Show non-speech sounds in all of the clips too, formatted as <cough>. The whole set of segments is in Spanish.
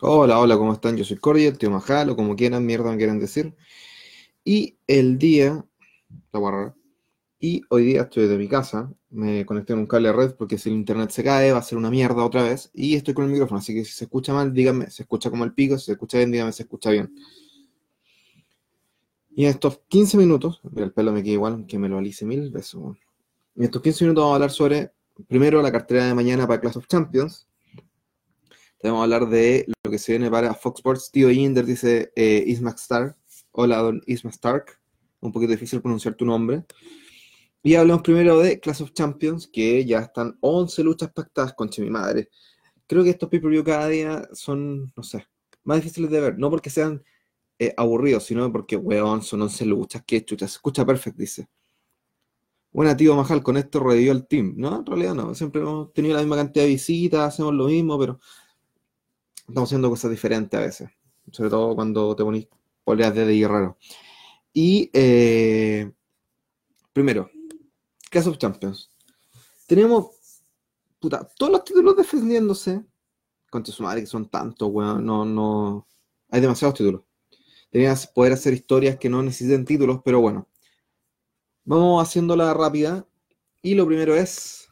Hola, hola, ¿cómo están? Yo soy Cordy, tío Majal, como quieran, mierda me quieran decir. Y el día, la guarra, y hoy día estoy de mi casa, me conecté en un cable red porque si el internet se cae va a ser una mierda otra vez, y estoy con el micrófono, así que si se escucha mal, díganme, se escucha como el pico, si se escucha bien, díganme, se escucha bien. Y en estos 15 minutos, el pelo me queda igual, que me lo alice mil veces. En estos 15 minutos vamos a hablar sobre, primero, la cartera de mañana para Class of Champions, vamos a hablar de lo que se viene para Fox Sports. Tío Inder dice eh, Ismac Stark. Hola, don Ismac Stark. Un poquito difícil pronunciar tu nombre. Y hablamos primero de Class of Champions, que ya están 11 luchas pactadas, con mi madre. Creo que estos pay-per-view cada día son, no sé, más difíciles de ver. No porque sean eh, aburridos, sino porque, weón, son 11 luchas. Qué chucha. Se escucha perfecto, dice. Buena, tío Majal, con esto revivió el team. No, en realidad no. Siempre hemos tenido la misma cantidad de visitas, hacemos lo mismo, pero estamos haciendo cosas diferentes a veces, sobre todo cuando te ponís poleas de guerrero. Y eh, primero, Clash of Champions. Tenemos puta, todos los títulos defendiéndose. Contra su madre, que son tantos, weón. No, no. Hay demasiados títulos. Tenías poder hacer historias que no necesiten títulos, pero bueno. Vamos haciéndola rápida. Y lo primero es.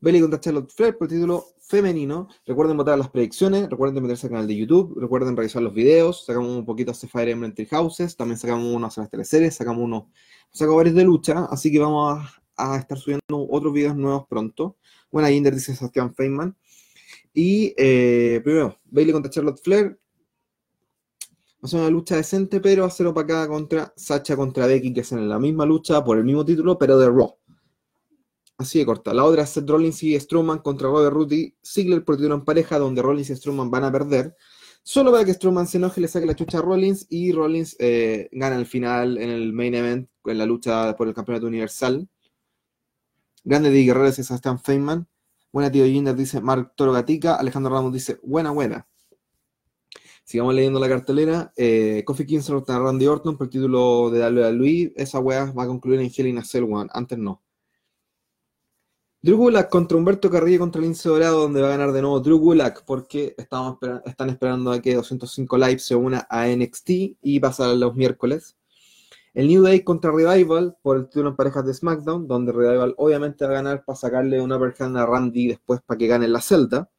Belly contra Charlotte Flair por el título femenino. Recuerden votar las predicciones, recuerden meterse al canal de YouTube, recuerden revisar los videos. Sacamos un poquito hace Fire Emblem Three Houses, también sacamos uno hacia las teleseries, sacamos uno, sacamos varios de lucha, así que vamos a, estar subiendo otros videos nuevos pronto. Buena Inder dice Sebastián Feynman. Y eh, primero, Bailey contra Charlotte Flair. Va a ser una lucha decente, pero a ser opacada contra Sacha contra Becky, que es en la misma lucha por el mismo título, pero de Raw. Así de corta. La otra es Seth Rollins y Strowman contra Robert Rudy Ziggler por título en pareja, donde Rollins y Strowman van a perder. Solo para que Strowman se enoje, le saque la chucha a Rollins y Rollins eh, gana el final en el main event en la lucha por el campeonato universal. Grande de Guerreros es Stan Feynman. Buena tío Jinder dice Mark Toro Gatica. Alejandro Ramos dice buena, buena. Sigamos leyendo la cartelera. Eh, Kofi Kingston contra Randy Orton por el título de Luis. Esa wea va a concluir en Hell in. Antes no. Drew Gulak contra Humberto Carrillo contra Lince Dorado, donde va a ganar de nuevo Drew Gulak, porque están esperando a que 205 Live se una a NXT y pasa los miércoles. El New Day contra Revival por el título en parejas de SmackDown, donde Revival obviamente va a ganar para sacarle una uppercut a Randy después para que gane la Celta.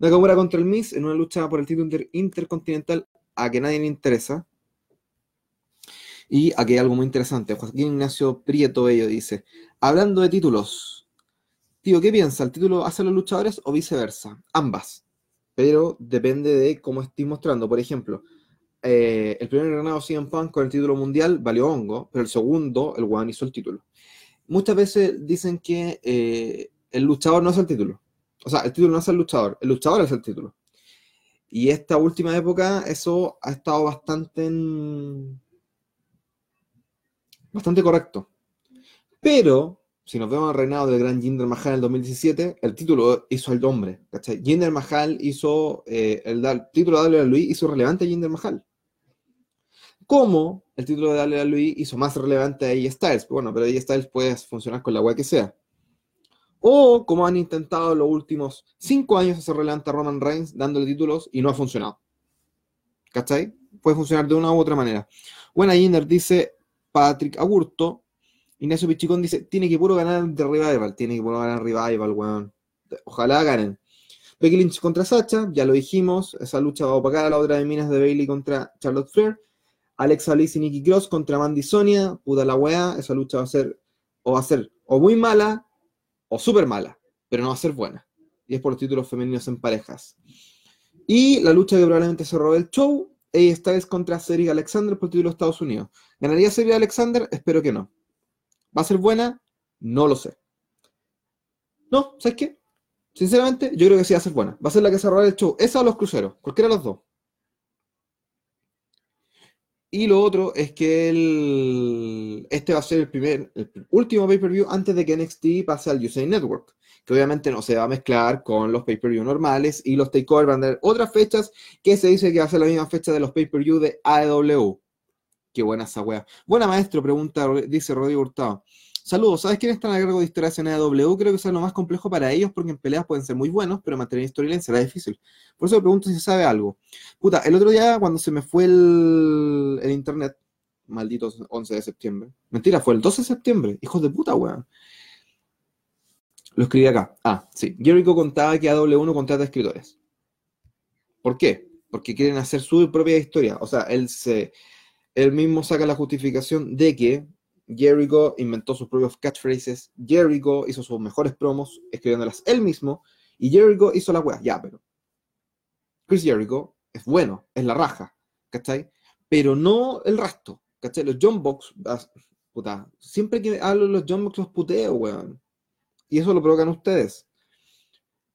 Nakamura contra el Miz en una lucha por el título intercontinental a que nadie le interesa. Y aquí hay algo muy interesante. Joaquín Ignacio Prieto Bello dice: Hablando de títulos, Tío, ¿qué piensa? ¿El título hace a los luchadores o viceversa? Ambas. Pero depende de cómo estés mostrando. Por ejemplo, eh, el primer ganado CM Punk con el título mundial valió hongo, pero el segundo, el One hizo el título. Muchas veces dicen que eh, el luchador no es el título. O sea, el título no es el luchador, el luchador es el título. Y esta última época, eso ha estado bastante bastante correcto. Pero si nos vemos al reinado del gran Jinder Mahal en el 2017, el título hizo el hombre, ¿cachai? Jinder Mahal hizo, eh, el, título de WWE hizo relevante a Jinder Mahal. ¿Cómo el título de WWE hizo más relevante a AJ Styles? Bueno, pero AJ Styles puede funcionar con la web que sea. O como han intentado los últimos cinco años hacer relevante a Roman Reigns dándole títulos y no ha funcionado. ¿Cachai? Puede funcionar de una u otra manera. Buena Jinder dice Patrick Agurto, Ignacio Pichicón dice, tiene que puro ganar de Revival, tiene que puro ganar Revival, weón. Ojalá ganen. Becky Lynch contra Sacha, ya lo dijimos, esa lucha va a opacar a la otra de minas de Bailey contra Charlotte Flair. Alexa Bliss y Nikki Cross contra Mandy Sonia, puta la weá, esa lucha va a ser, o va a ser o muy mala, o súper mala, pero no va a ser buena. Y es por los títulos femeninos en parejas. Y la lucha que probablemente robe el show, esta es contra Cedric Alexander por título de Estados Unidos. ¿Ganaría Cedric Alexander? Espero que no. ¿Va a ser buena? No lo sé. No, ¿sabes qué? Sinceramente, yo creo que sí va a ser buena. Va a ser la que se el show. Esa o los cruceros, cualquiera de los dos. Y lo otro es que el, este va a ser el primer, el último pay-per-view antes de que NXT pase al USA Network, que obviamente no se va a mezclar con los pay-per-view normales y los takeover van a tener otras fechas que se dice que va a ser la misma fecha de los pay-per-view de AEW. Qué buena esa wea. Buena maestro, pregunta, dice Rodrigo Hurtado. Saludos, ¿sabes quién está en el cargo de historias en AW? Creo que eso es lo más complejo para ellos porque en peleas pueden ser muy buenos, pero mantener storyline será difícil. Por eso me pregunto si sabe algo. Puta, el otro día cuando se me fue el, internet, maldito 11 de septiembre. Mentira, fue el 12 de septiembre. Hijos de puta, weón. Lo escribí acá. Ah, sí. Jericho contaba que AW no contrata escritores. ¿Por qué? Porque quieren hacer su propia historia. O sea, él se él mismo saca la justificación de que Jericho inventó sus propios catchphrases, Jericho hizo sus mejores promos escribiéndolas él mismo, y Jericho hizo la weas. Ya, pero Chris Jericho es bueno, es la raja, ¿cachai? Pero no el resto, ¿cachai? Los John Box, puta, siempre que hablo de los John Box los puteo, weón. Y eso lo provocan ustedes.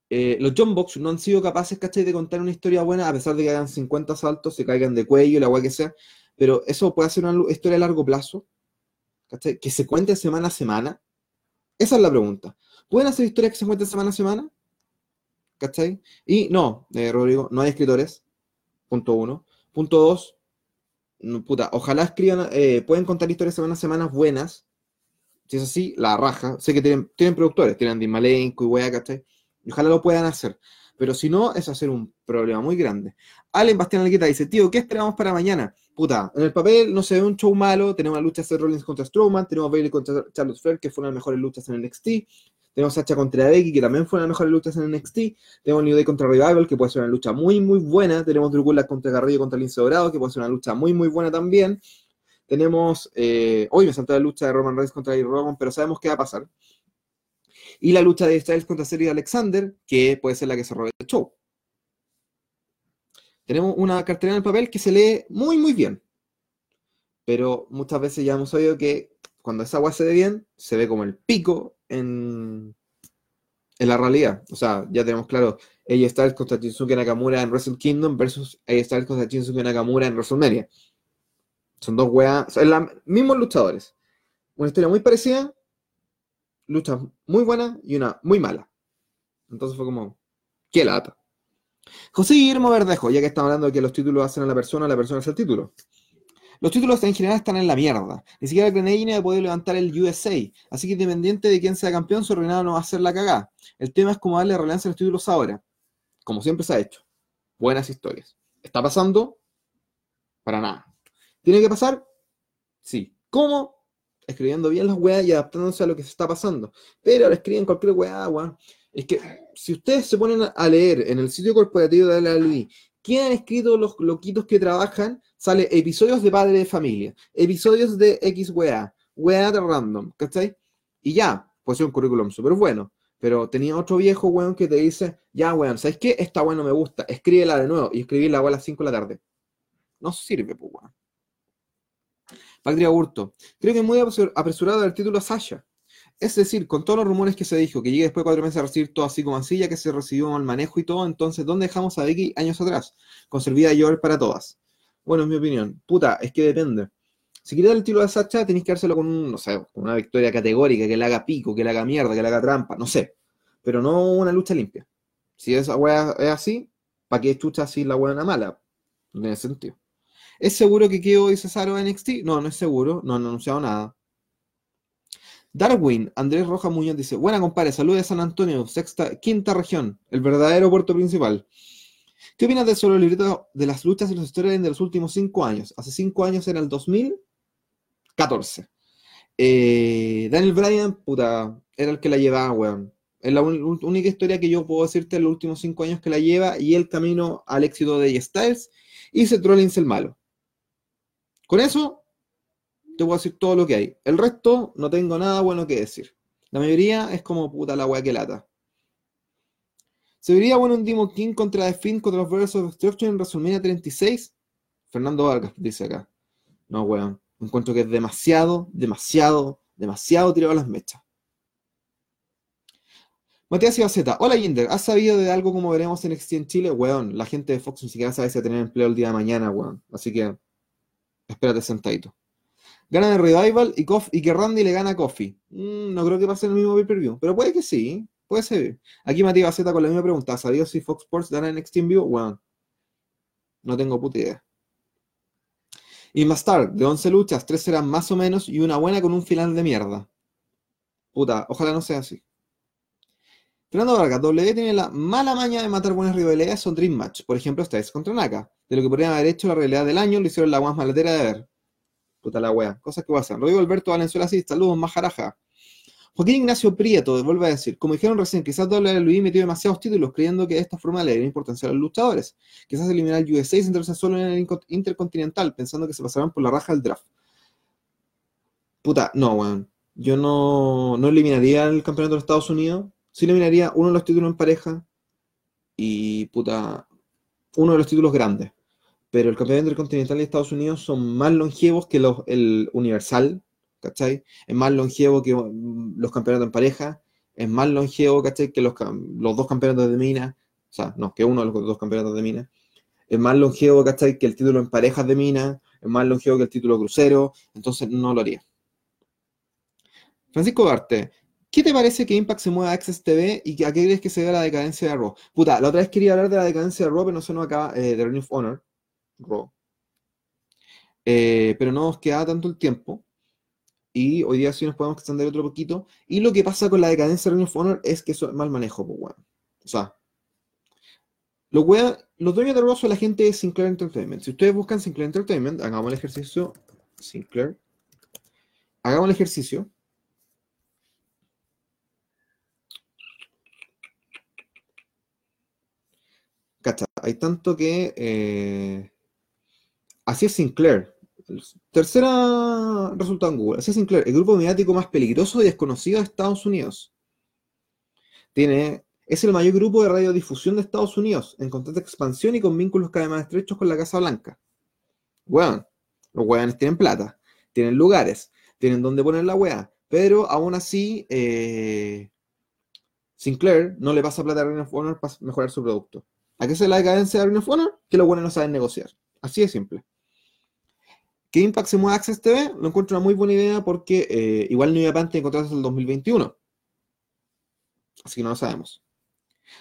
Eh, los John Box no han sido capaces, ¿cachai? De contar una historia buena, a pesar de que hagan 50 saltos, se caigan de cuello, la wea que sea. Pero eso puede ser una historia a largo plazo, ¿cachai? Que se cuente semana a semana. Esa es la pregunta. ¿Pueden hacer historias que se cuenten semana a semana? ¿Cachai? Y no, eh, Rodrigo, no hay escritores. Punto uno. Punto dos, puta, ojalá escriban, eh, pueden contar historias semana a semana buenas. Si es así, la raja. Sé que tienen, tienen productores, tienen Dimalenko y wea, ¿cachai? Y ojalá lo puedan hacer. Pero si no, es hacer un problema muy grande. Allen Bastián Alquita dice, tío, ¿qué esperamos para mañana? Puta, en el papel no se ve un show malo, tenemos la lucha de Seth Rollins contra Strowman, tenemos Bailey contra Charlotte Flair, que fue una de las mejores luchas en NXT, tenemos Sacha contra Becky, que también fue una de las mejores luchas en NXT, tenemos New Day contra Revival, que puede ser una lucha muy, muy buena, tenemos Drew contra Garrido contra Lince Dorado, que puede ser una lucha muy, muy buena también, tenemos, eh, hoy me saltó la lucha de Roman Reigns contra Roman, pero sabemos qué va a pasar. Y la lucha de Styles contra Cedric Alexander, que puede ser la que se robe el show. Tenemos una cartera en el papel que se lee muy, muy bien. Pero muchas veces ya hemos oído que cuando esa agua se ve bien, se ve como el pico en, en la realidad. O sea, ya tenemos claro, ella Styles contra Shinsuke Nakamura en Wrestle Kingdom versus ella Styles contra Shinsuke Nakamura en WrestleMania. Son dos weas, son los mismos luchadores. Una historia muy parecida, luchas muy buenas y una muy mala. Entonces fue como, qué lata. José Guillermo Verdejo, ya que estamos hablando de que los títulos hacen a la persona, la persona es el título. Los títulos en general están en la mierda. Ni siquiera Grenade va a levantar el USA. Así que independiente de quién sea campeón, su reinado no va a ser la cagada. El tema es cómo darle relevancia a los títulos ahora. Como siempre se ha hecho. Buenas historias. ¿Está pasando? Para nada. ¿Tiene que pasar? Sí. ¿Cómo? Escribiendo bien las weas y adaptándose a lo que se está pasando. Pero ahora escriben cualquier wea, weón. Es que si ustedes se ponen a leer en el sitio corporativo de la LUI, ¿quién han escrito los loquitos que trabajan? Sale episodios de padre de familia, episodios de X wea, wea de random, ¿cachai? Y ya, puede ser un currículum súper bueno. Pero tenía otro viejo weón que te dice, ya weón, ¿sabes qué? Esta bueno me gusta, escríbela de nuevo y escribirla a las 5 de la tarde. No sirve, pues weón. Patria Hurto. Creo que es muy apresurado el título a Sasha. Es decir, con todos los rumores que se dijo, que llegue después de cuatro meses a recibir todo así como así, ya que se recibió el manejo y todo, entonces, ¿dónde dejamos a Becky años atrás? Con servida de para todas. Bueno, en mi opinión. Puta, es que depende. Si quieres el título de Sacha, tenéis que dárselo con, no sé, con una victoria categórica, que le haga pico, que le haga mierda, que le haga trampa, no sé. Pero no una lucha limpia. Si esa weá es así, ¿para qué chucha así la weá mala? No tiene sentido. ¿Es seguro que quedó y Cesaro en NXT? No, no es seguro, no han anunciado nada. Darwin, Andrés Roja Muñoz dice, buena compadre, saludos de San Antonio, sexta, quinta región, el verdadero puerto principal. ¿Qué opinas del solo libreto de las luchas y los stories de los últimos cinco años? Hace cinco años era el 2014. Eh, Daniel Bryan, puta, era el que la llevaba, weón. Es la única historia que yo puedo decirte en los últimos cinco años que la lleva y el camino al éxito de Styles y Seth Rollins el malo. Con eso, te a decir todo lo que hay. El resto, no tengo nada bueno que decir. La mayoría es como puta la weá que lata. ¿Se vería bueno un Demon King contra The Finn contra los Brothers of Destruction en WrestleMania 36? Fernando Vargas dice acá. No, weón. Encuentro que es demasiado, demasiado, demasiado tirado a las mechas. Matías Ibaceta. Hola, Jinder. ¿Has sabido de algo como veremos en NXT en Chile? Weón, la gente de Fox ni siquiera sabe si va a tener empleo el día de mañana, weón. Así que, espérate sentadito. Gana de Revival y, que Randy le gana a Coffee. Mm, no creo que pase en el mismo pay-per-view, pero puede que sí. Puede ser. Aquí Matías Baceta con la misma pregunta. ¿Sabías si Fox Sports en NXT en vivo? Bueno, no tengo puta idea. Y más tarde, de 11 luchas, 3 serán más o menos y una buena con un final de mierda. Puta, ojalá no sea así. Fernando Vargas, W tiene la mala maña de matar buenas rivalidades o Dream Match. Por ejemplo, esta es contra Naka. De lo que podrían haber hecho la realidad del año, lo hicieron la más maletera de ver. Puta la wea. Cosas que pasan. Rodrigo Alberto Valenzuela, sí, saludos, majaraja. Joaquín Ignacio Prieto, vuelve a decir, como dijeron recién, quizás WWE metió demasiados títulos creyendo que de esta forma le daría importancia a los luchadores. Quizás eliminar el USA y centrarse solo en el Intercontinental, pensando que se pasarán por la raja del draft. Puta, no, weón. Yo no, no eliminaría el campeonato de Estados Unidos. Sí eliminaría uno de los títulos en pareja y, puta, uno de los títulos grandes. Pero el campeonato intercontinental de Estados Unidos son más longevos que el Universal, ¿cachai? Es más longevo que mm, los campeonatos en pareja, es más longevo, ¿cachai? Que los, los dos campeonatos de mina, o sea, no, que uno de los dos campeonatos de mina. Es más longevo, ¿cachai? Que el título en parejas de mina, es más longevo que el título crucero, entonces no lo haría. Francisco Garte, ¿qué te parece que Impact se mueva a Access TV y a qué crees que se debe la decadencia de Raw? Puta, la otra vez quería hablar de la decadencia de Raw, pero no se nos acaba eh, de Ring Honor, Eh, pero no nos queda tanto el tiempo. Y hoy día sí nos podemos extender otro poquito. Y lo que pasa con la decadencia de Ring of Honor es que eso es mal manejo, pues. O sea, los, los dueños de Raw son la gente de Sinclair Entertainment. Si ustedes buscan Sinclair Entertainment, hagamos el ejercicio. Sinclair. Hagamos el ejercicio. Cacha, hay tanto que. Eh, así es Sinclair. Tercera resultado en Google. Así es Sinclair, el grupo mediático más peligroso y desconocido de Estados Unidos. Tiene, es el mayor grupo de radiodifusión de Estados Unidos, en constante expansión y con vínculos cada vez más estrechos con la Casa Blanca. Bueno, los weones tienen plata, tienen lugares, tienen donde poner la wea, pero aún así, eh, Sinclair no le pasa plata a Ring of Honor para mejorar su producto. ¿A qué se la decadencia de Ring of Honor? Que los buenos no saben negociar. Así de simple. ¿Qué Impact se mueve a Access TV? Lo encuentro una muy buena idea porque eh, igual no iba a encontrarse hasta el 2021. Así que no lo sabemos.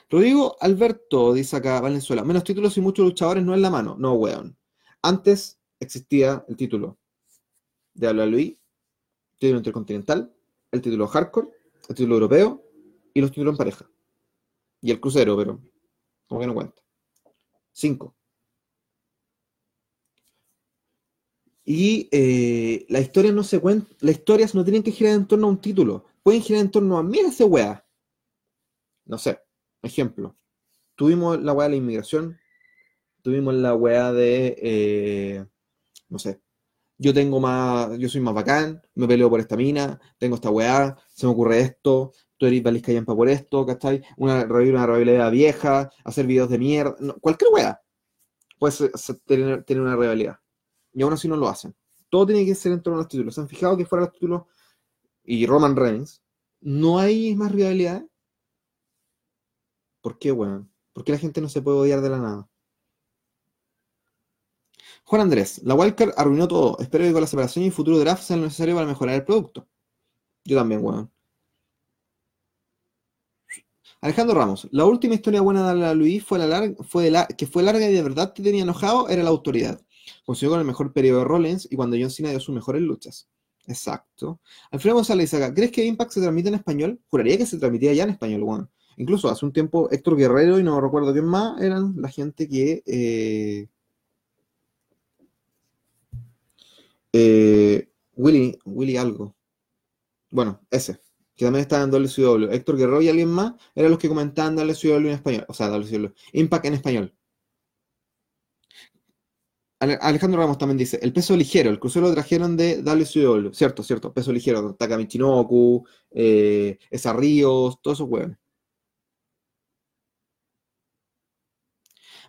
Rodrigo Alberto dice acá, Valenzuela, menos títulos y muchos luchadores no en la mano. No, weón. Antes existía el título de WWE, título intercontinental, el título hardcore, el título europeo y los títulos en pareja. Y el crucero, pero como que no cuenta. Cinco. Y eh, las historias no se las historias no tienen que girar en torno a un título, pueden girar en torno a, mira ese weá. No sé, ejemplo. Tuvimos la weá de la inmigración, tuvimos la weá de, eh, no sé, yo tengo más, yo soy más bacán, me peleo por esta mina, tengo esta weá, se me ocurre esto, tú eres Valiscayampa por esto, ¿cachai? Una, una rivalidad vieja, hacer videos de mierda, cualquier weá puede tener, tener una rivalidad y aún así no lo hacen. Todo tiene que ser en torno a los títulos. ¿Se han fijado que fuera los títulos y Roman Reigns no hay más rivalidad? ¿Por qué, weón? ¿Por qué la gente no se puede odiar de la nada? Juan Andrés, la Wildcard arruinó todo. Espero que con la separación y futuro draft sea lo necesario para mejorar el producto. Yo también, weón. Alejandro Ramos, la última historia buena de Luis fue, la fue la, que fue larga y de verdad te tenía enojado, era la autoridad. Consiguió con el mejor periodo de Rollins y cuando John Cena dio sus mejores luchas. Exacto. Alfredo González acá, ¿crees que Impact se transmite en español? Juraría que se transmitía ya en español, bueno. Incluso hace un tiempo Héctor Guerrero y no recuerdo quién más eran la gente que eh, eh, Willy, algo. Bueno, ese, que también estaba en WCW. Héctor Guerrero y alguien más eran los que comentaban WCW en español. O sea, WCW. Impact en español. Alejandro Ramos también dice, el peso ligero, el crucero lo trajeron de WCW, cierto, cierto, peso ligero, Takami Chinoku, eh, Esa Ríos, todos esos huevos.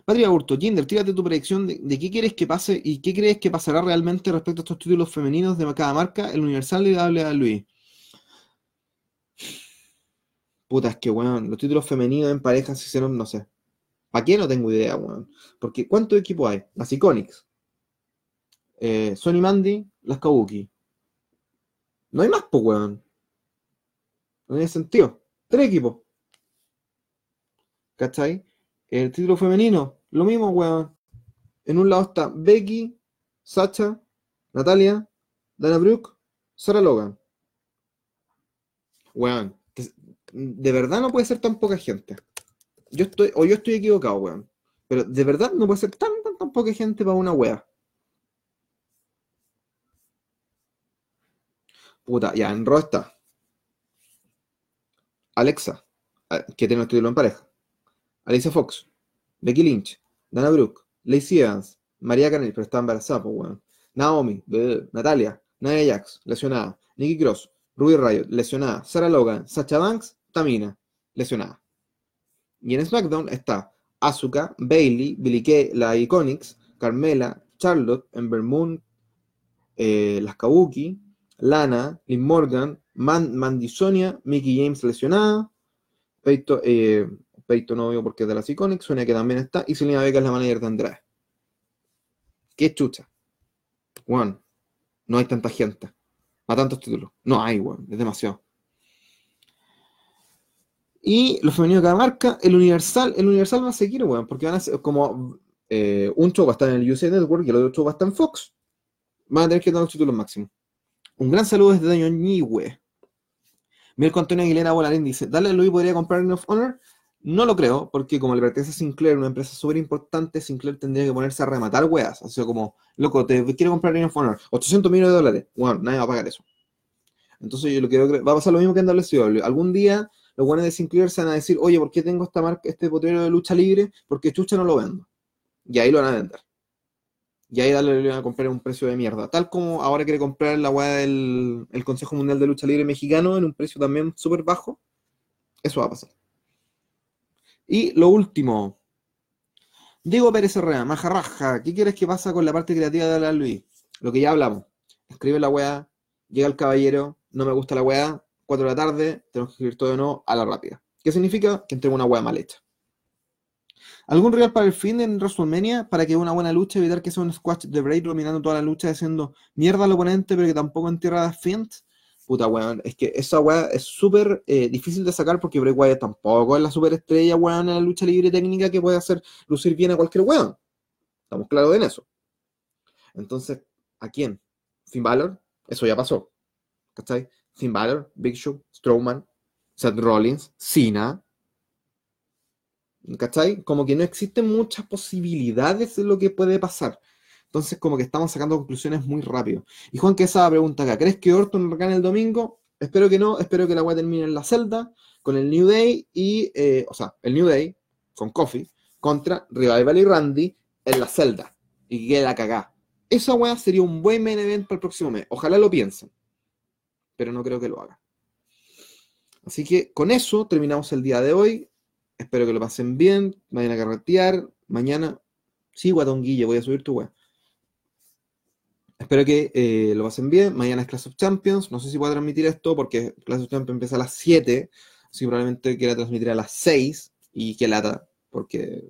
Patria Burto, Jinder, tírate tu predicción de, qué quieres que pase y qué crees que pasará realmente respecto a estos títulos femeninos de cada marca, el Universal y WWE. Puta, es que, weón, los títulos femeninos en parejas se hicieron, no sé. ¿Para qué? No tengo idea, weón. Porque, ¿cuántos equipos hay? Las Iconics. Eh, Sony Mandy, las Kabuki. No hay más, pues, weón. No tiene sentido. Tres equipos. ¿Cachai? El título femenino, lo mismo, weón. En un lado está Becky, Sacha, Natalia, Dana Brooke, Sarah Logan. Weón, de verdad no puede ser tan poca gente. Yo estoy, o yo estoy equivocado, weón. Pero de verdad no puede ser tan, tan, tan poca gente para una wea. Puta, ya, en Raw está. Alexa, ah, que tiene el título en pareja. Alicia Fox, Becky Lynch, Dana Brooke, Lacey Evans, María Canel, pero está embarazada, pues, weón. Naomi, Natalia, Nia Jax, lesionada. Nikki Cross, Ruby Riot, lesionada. Sarah Logan, Sacha Banks, Tamina, lesionada. Y en SmackDown está Asuka, Bailey, Billy Kay, la Iconics, Carmela, Charlotte, Ember Moon, eh, las Kabuki, Lana, Liv Morgan, Mandy Sonia, Mickey James lesionada, Peito, eh, no veo porque es de las Iconics, Sonia que también está, y Selena Vega es la manager de Andrade. Qué chucha. Juan, no hay tanta gente. A tantos títulos. No hay, weón. Es demasiado. Y los femeninos de cada marca, el Universal, el Universal va a seguir, weón, porque van a ser como eh, un show va a estar en el USA Network y el otro show va a estar en Fox. Van a tener que dar los títulos máximos. Un gran saludo desde Daño Ñigüe. Mirko Antonio Aguilera Volarín dice: Dale Luis podría comprar Ring of Honor. No lo creo, porque como le pertenece a Sinclair, una empresa súper importante, Sinclair tendría que ponerse a rematar weas. O sea, como, loco, te quiero comprar Ring of Honor, 800 millones de dólares. Bueno, nadie va a pagar eso. Entonces yo lo quiero va a pasar lo mismo que en WCW. Algún día los buenos de Sinclair se van a decir, oye, ¿por qué tengo esta marca, este potrero de lucha libre? Porque chucha no lo vendo. Y ahí lo van a vender. Y ahí dale, le van a comprar un precio de mierda. Tal como ahora quiere comprar la weá del el Consejo Mundial de Lucha Libre Mexicano en un precio también súper bajo. Eso va a pasar. Y lo último. Diego Pérez Herrera, majarraja, ¿qué quieres que pasa con la parte creativa de la Luis? Lo que ya hablamos. Escribe la weá, llega el caballero, no me gusta la weá, 4 de la tarde, tenemos que escribir todo de nuevo a la rápida. ¿Qué significa? Que entrego una weá mal hecha. ¿Algún real para el fin en WrestleMania para que una buena lucha evitar que sea un squash de Bray dominando toda la lucha haciendo mierda al oponente pero que tampoco entierra a Fint? Puta, weón, es que esa weá es súper eh, difícil de sacar porque Bray Wyatt tampoco es la superestrella, weón, en la lucha libre técnica que puede hacer lucir bien a cualquier weón. Estamos claros en eso. Entonces, ¿a quién? Finn Balor, eso ya pasó. ¿Cachai? Finn Balor, Big Show, Strowman, Seth Rollins, Cena. ¿Cachai? Como que no existen muchas posibilidades de lo que puede pasar. Entonces, como que estamos sacando conclusiones muy rápido. Y Juan, que esa pregunta acá, ¿crees que Orton gane el domingo? Espero que no, espero que la web termine en la celda con el New Day y, eh, o sea, el New Day con Coffee contra Revival y Randy en la celda y que la cagá. Esa weá sería un buen main event para el próximo mes. Ojalá lo piensen, pero no creo que lo haga. Así que con eso terminamos el día de hoy. Espero que lo pasen bien. Vayan a carretear. Mañana, sí, Guatonguille, voy a subir tu web. Espero que eh, lo pasen bien. Mañana es Class of Champions. No sé si voy a transmitir esto porque Class of Champions empieza a las 7. Así probablemente quiera transmitir a las 6. Y que lata, porque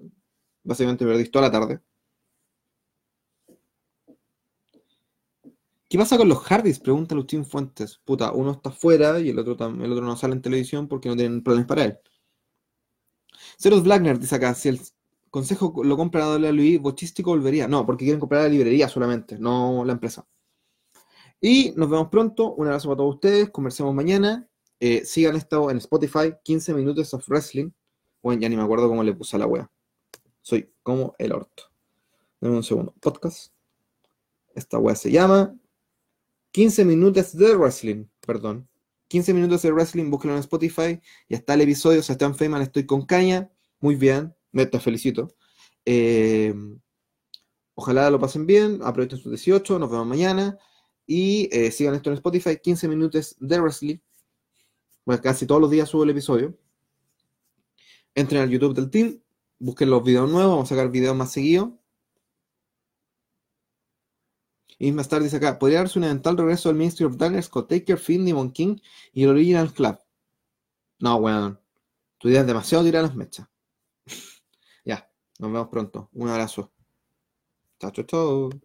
básicamente me perdí toda la tarde. ¿Qué pasa con los Hardys? Pregunta Lucín Fuentes. Puta, uno está fuera y el otro, el otro no sale en televisión porque no tienen planes para él. Ceros Blackner dice acá, si el consejo lo compra la WWE, Bochístico volvería. No, porque quieren comprar la librería solamente, no la empresa. Y nos vemos pronto. Un abrazo para todos ustedes. Conversemos mañana. Eh, sigan esto en Spotify, 15 minutos of wrestling. Bueno, ya ni me acuerdo cómo le puse a la wea. Soy como el orto. Dame un segundo. Podcast. Esta wea se llama 15 minutos de wrestling. Perdón. 15 minutos de wrestling. Búsquenlo en Spotify. Ya está el episodio. Sebastián Feynman, estoy con caña. Muy bien. Me te felicito. Eh, ojalá lo pasen bien. Aprovechen sus 18. Nos vemos mañana. Y eh, sigan esto en Spotify. 15 minutos de wrestling. Bueno, casi todos los días subo el episodio. Entren al YouTube del team. Busquen los videos nuevos. Vamos a sacar videos más seguidos. Y más tarde dice acá, podría darse un eventual regreso del Ministry of Darkness con Taker, Finn, Demon King y el Original Club. No, weón. Tu demasiado tirar las mechas. <laughs> ya, nos vemos pronto. Un abrazo. Chao, chao, chao.